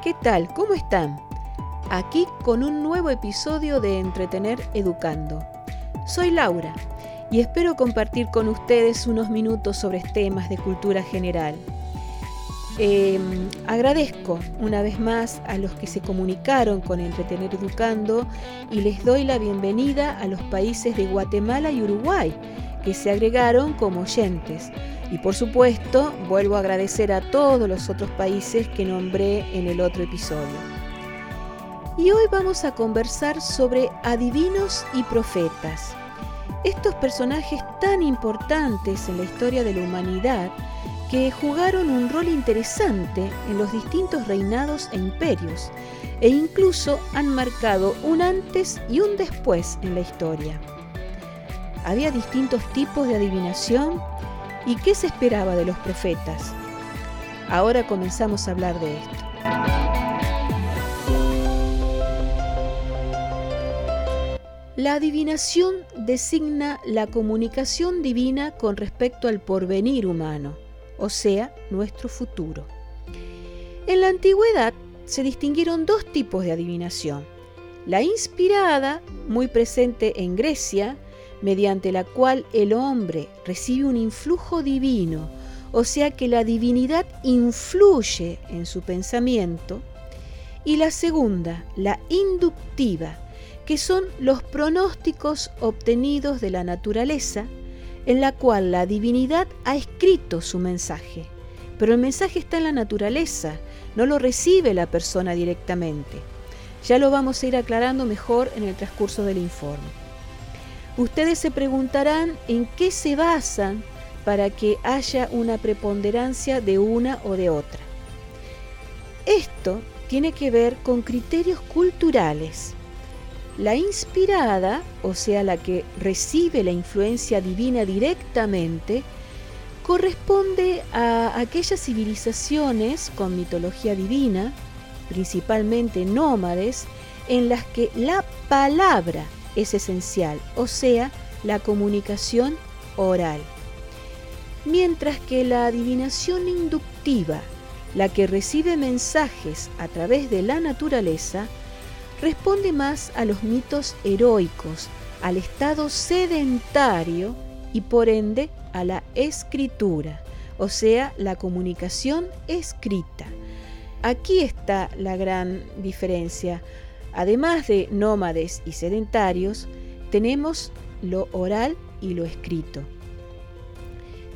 ¿qué tal? ¿Cómo están? Aquí con un nuevo episodio de Entretener Educando. Soy Laura y espero compartir con ustedes unos minutos sobre temas de cultura general. Em, agradezco una vez más a los que se comunicaron con Entretener Educando y les doy la bienvenida a los países de Guatemala y Uruguay que se agregaron como oyentes y por supuesto, vuelvo a agradecer a todos los otros países que nombré en el otro episodio. Y hoy vamos a conversar sobre adivinos y profetas. Estos personajes tan importantes en la historia de la humanidad que jugaron un rol interesante en los distintos reinados e imperios e incluso han marcado un antes y un después en la historia. Había distintos tipos de adivinación ¿Y qué se esperaba de los profetas? Ahora comenzamos a hablar de esto. La adivinación designa la comunicación divina con respecto al porvenir humano, o sea, nuestro futuro. En la antigüedad se distinguieron dos tipos de adivinación. La inspirada, muy presente en Grecia, mediante la cual el hombre recibe un influjo divino, o sea que la divinidad influye en su pensamiento, y la segunda, la inductiva, que son los pronósticos obtenidos de la naturaleza, en la cual la divinidad ha escrito su mensaje. Pero el mensaje está en la naturaleza, no lo recibe la persona directamente. Ya lo vamos a ir aclarando mejor en el transcurso del informe. Ustedes se preguntarán en qué se basan para que haya una preponderancia de una o de otra. Esto tiene que ver con criterios culturales. La inspirada, o sea, la que recibe la influencia divina directamente, corresponde a aquellas civilizaciones con mitología divina, principalmente nómades, en las que la palabra es esencial, o sea, la comunicación oral. Mientras que la adivinación inductiva, la que recibe mensajes a través de la naturaleza, responde más a los mitos heroicos, al estado sedentario y por ende a la escritura, o sea, la comunicación escrita. Aquí está la gran diferencia. Además de nómades y sedentarios, tenemos lo oral y lo escrito.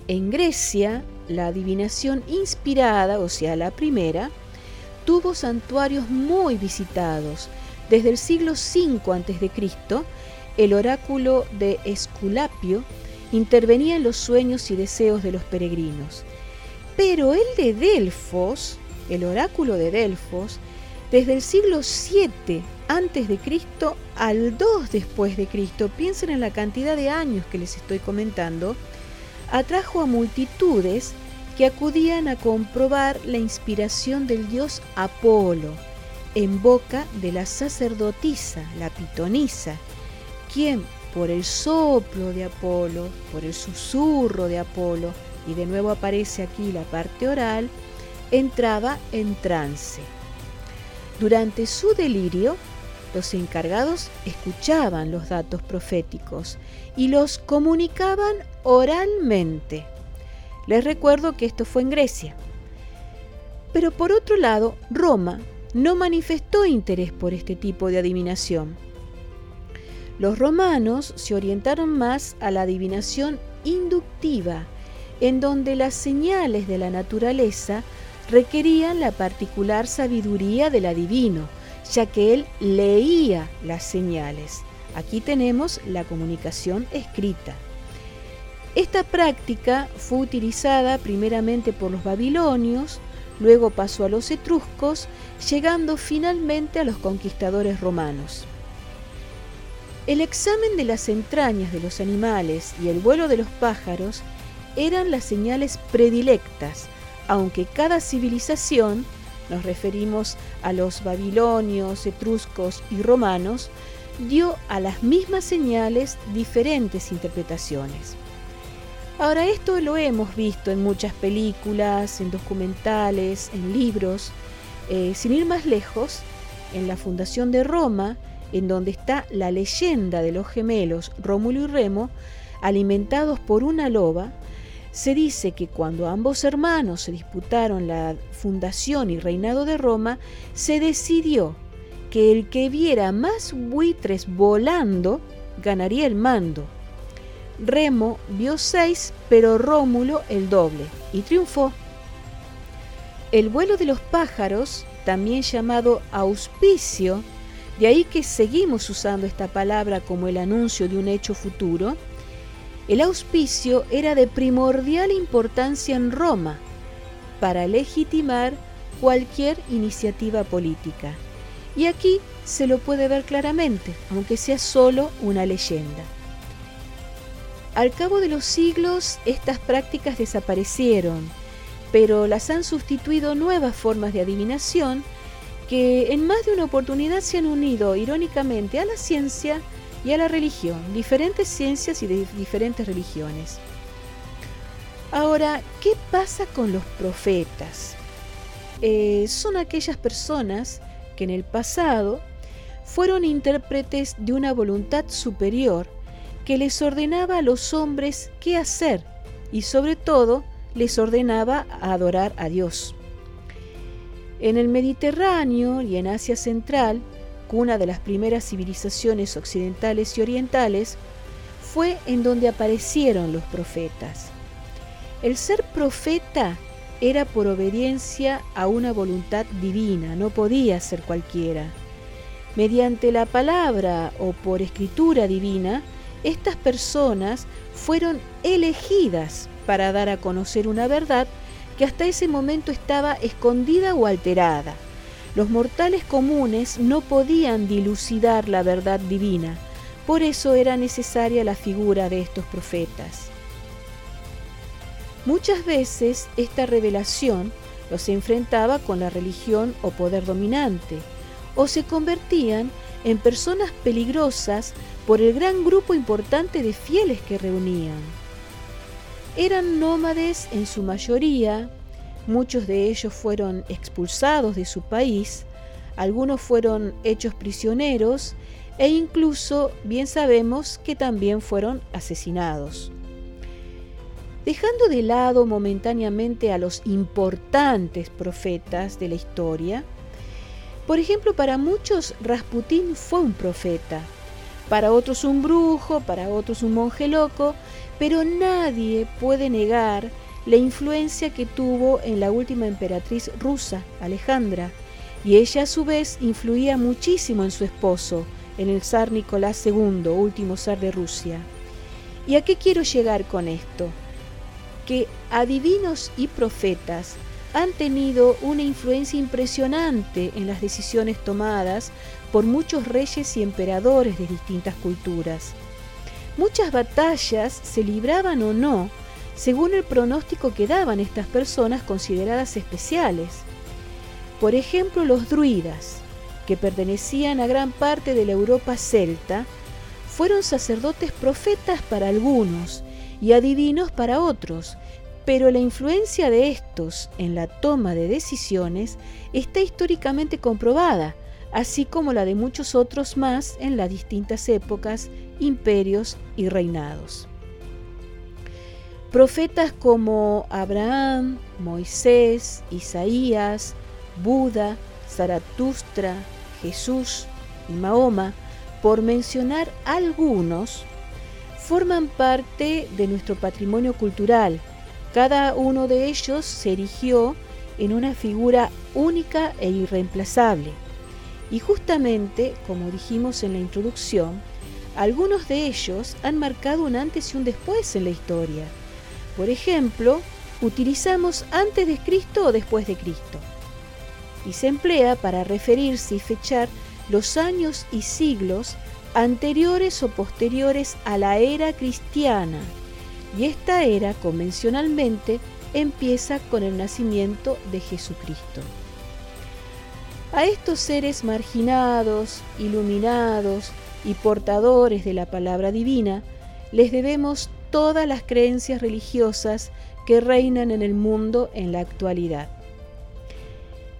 En Grecia, la adivinación inspirada, o sea, la primera, tuvo santuarios muy visitados. Desde el siglo V a.C., el oráculo de Esculapio intervenía en los sueños y deseos de los peregrinos. Pero el de Delfos, el oráculo de Delfos, desde el siglo 7 antes de Cristo al 2 después de Cristo, piensen en la cantidad de años que les estoy comentando, atrajo a multitudes que acudían a comprobar la inspiración del dios Apolo en boca de la sacerdotisa, la pitonisa, quien por el soplo de Apolo, por el susurro de Apolo, y de nuevo aparece aquí la parte oral, entraba en trance. Durante su delirio, los encargados escuchaban los datos proféticos y los comunicaban oralmente. Les recuerdo que esto fue en Grecia. Pero por otro lado, Roma no manifestó interés por este tipo de adivinación. Los romanos se orientaron más a la adivinación inductiva, en donde las señales de la naturaleza requerían la particular sabiduría del adivino, ya que él leía las señales. Aquí tenemos la comunicación escrita. Esta práctica fue utilizada primeramente por los babilonios, luego pasó a los etruscos, llegando finalmente a los conquistadores romanos. El examen de las entrañas de los animales y el vuelo de los pájaros eran las señales predilectas aunque cada civilización, nos referimos a los babilonios, etruscos y romanos, dio a las mismas señales diferentes interpretaciones. Ahora esto lo hemos visto en muchas películas, en documentales, en libros, Eh, sin ir más lejos, en la fundación de Roma, en donde está la leyenda de los gemelos Rómulo y Remo, alimentados por una loba, se dice que cuando ambos hermanos se disputaron la fundación y reinado de Roma, se decidió que el que viera más buitres volando ganaría el mando. Remo vio seis, pero Rómulo el doble, y triunfó. El vuelo de los pájaros, también llamado auspicio, de ahí que seguimos usando esta palabra como el anuncio de un hecho futuro, el auspicio era de primordial importancia en Roma para legitimar cualquier iniciativa política. Y aquí se lo puede ver claramente, aunque sea solo una leyenda. Al cabo de los siglos, estas prácticas desaparecieron pero las han sustituido nuevas formas de adivinación que en más de una oportunidad se han unido irónicamente a la ciencia y a la religión, diferentes ciencias y de diferentes religiones. Ahora, ¿qué pasa con los profetas? Eh, son aquellas personas que en el pasado fueron intérpretes de una voluntad superior que les ordenaba a los hombres qué hacer y sobre todo les ordenaba adorar a Dios. En el Mediterráneo y en Asia Central, cuna de las primeras civilizaciones occidentales y orientales, fue en donde aparecieron los profetas. El ser profeta era por obediencia a una voluntad divina, no podía ser cualquiera. Mediante la palabra o por escritura divina, estas personas fueron elegidas para dar a conocer una verdad que hasta ese momento estaba escondida o alterada. Los mortales comunes no podían dilucidar la verdad divina, por eso era necesaria la figura de estos profetas. Muchas veces esta revelación los enfrentaba con la religión o poder dominante, o se convertían en personas peligrosas por el gran grupo importante de fieles que reunían. Eran nómades en su mayoría, muchos de ellos fueron expulsados de su país, algunos fueron hechos prisioneros e incluso bien sabemos que también fueron asesinados. Dejando de lado momentáneamente a los importantes profetas de la historia, por ejemplo, para muchos Rasputín fue un profeta, para otros un brujo, para otros un monje loco, pero nadie puede negar la influencia que tuvo en la última emperatriz rusa, Alejandra, y ella a su vez influía muchísimo en su esposo, en el zar Nicolás II, último zar de Rusia. ¿Y a qué quiero llegar con esto? Que adivinos y profetas han tenido una influencia impresionante en las decisiones tomadas por muchos reyes y emperadores de distintas culturas. Muchas batallas se libraban o no según el pronóstico que daban estas personas consideradas especiales. Por ejemplo, los druidas, que pertenecían a gran parte de la Europa celta, fueron sacerdotes profetas para algunos y adivinos para otros, pero la influencia de estos en la toma de decisiones está históricamente comprobada, así como la de muchos otros más en las distintas épocas, imperios y reinados. Profetas como Abraham, Moisés, Isaías, Buda, Zaratustra, Jesús y Mahoma, por mencionar algunos, forman parte de nuestro patrimonio cultural. Cada uno de ellos se erigió en una figura única e irreemplazable. Y justamente, como dijimos en la introducción, algunos de ellos han marcado un antes y un después en la historia. Por ejemplo, utilizamos antes de Cristo o después de Cristo. Y se emplea para referirse y fechar los años y siglos anteriores o posteriores a la era cristiana. Y esta era convencionalmente empieza con el nacimiento de Jesucristo. A estos seres marginados, iluminados y portadores de la palabra divina, les debemos todas las creencias religiosas que reinan en el mundo en la actualidad.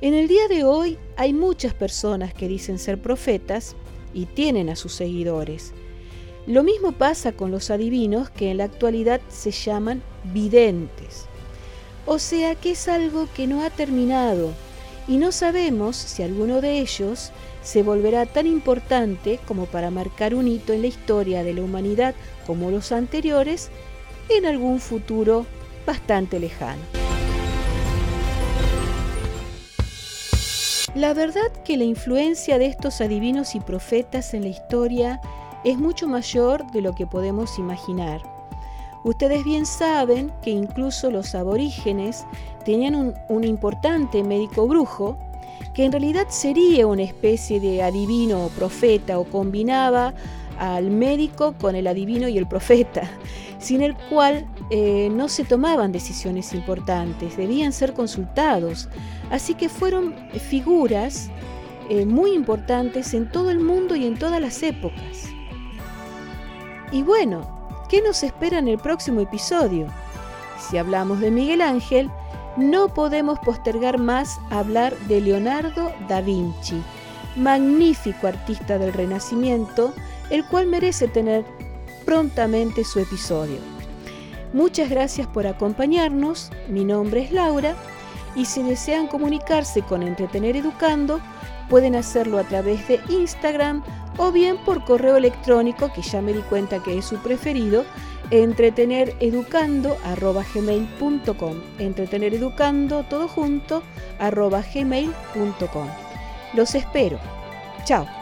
En el día de hoy hay muchas personas que dicen ser profetas y tienen a sus seguidores. Lo mismo pasa con los adivinos que en la actualidad se llaman videntes. O sea que es algo que no ha terminado y no sabemos si alguno de ellos se volverá tan importante como para marcar un hito en la historia de la humanidad como los anteriores en algún futuro bastante lejano. La verdad que la influencia de estos adivinos y profetas en la historia es mucho mayor de lo que podemos imaginar. Ustedes bien saben que incluso los aborígenes tenían un, un, importante médico brujo que en realidad sería una especie de adivino o profeta o combinaba al médico con el adivino y el profeta, sin el cual eh, no se tomaban decisiones importantes, debían ser consultados. Así que fueron figuras eh, muy importantes en todo el mundo y en todas las épocas. Y bueno, ¿qué nos espera en el próximo episodio? Si hablamos de Miguel Ángel, no podemos postergar más hablar de Leonardo da Vinci, magnífico artista del Renacimiento, el cual merece tener prontamente su episodio. Muchas gracias por acompañarnos, mi nombre es Laura y si desean comunicarse con Entretener Educando, pueden hacerlo a través de Instagram o bien por correo electrónico, que ya me di cuenta que es su preferido, entretenereducando.gmail.com Entretenereducando, todo junto, arroba gmail.com. Los espero. Chao.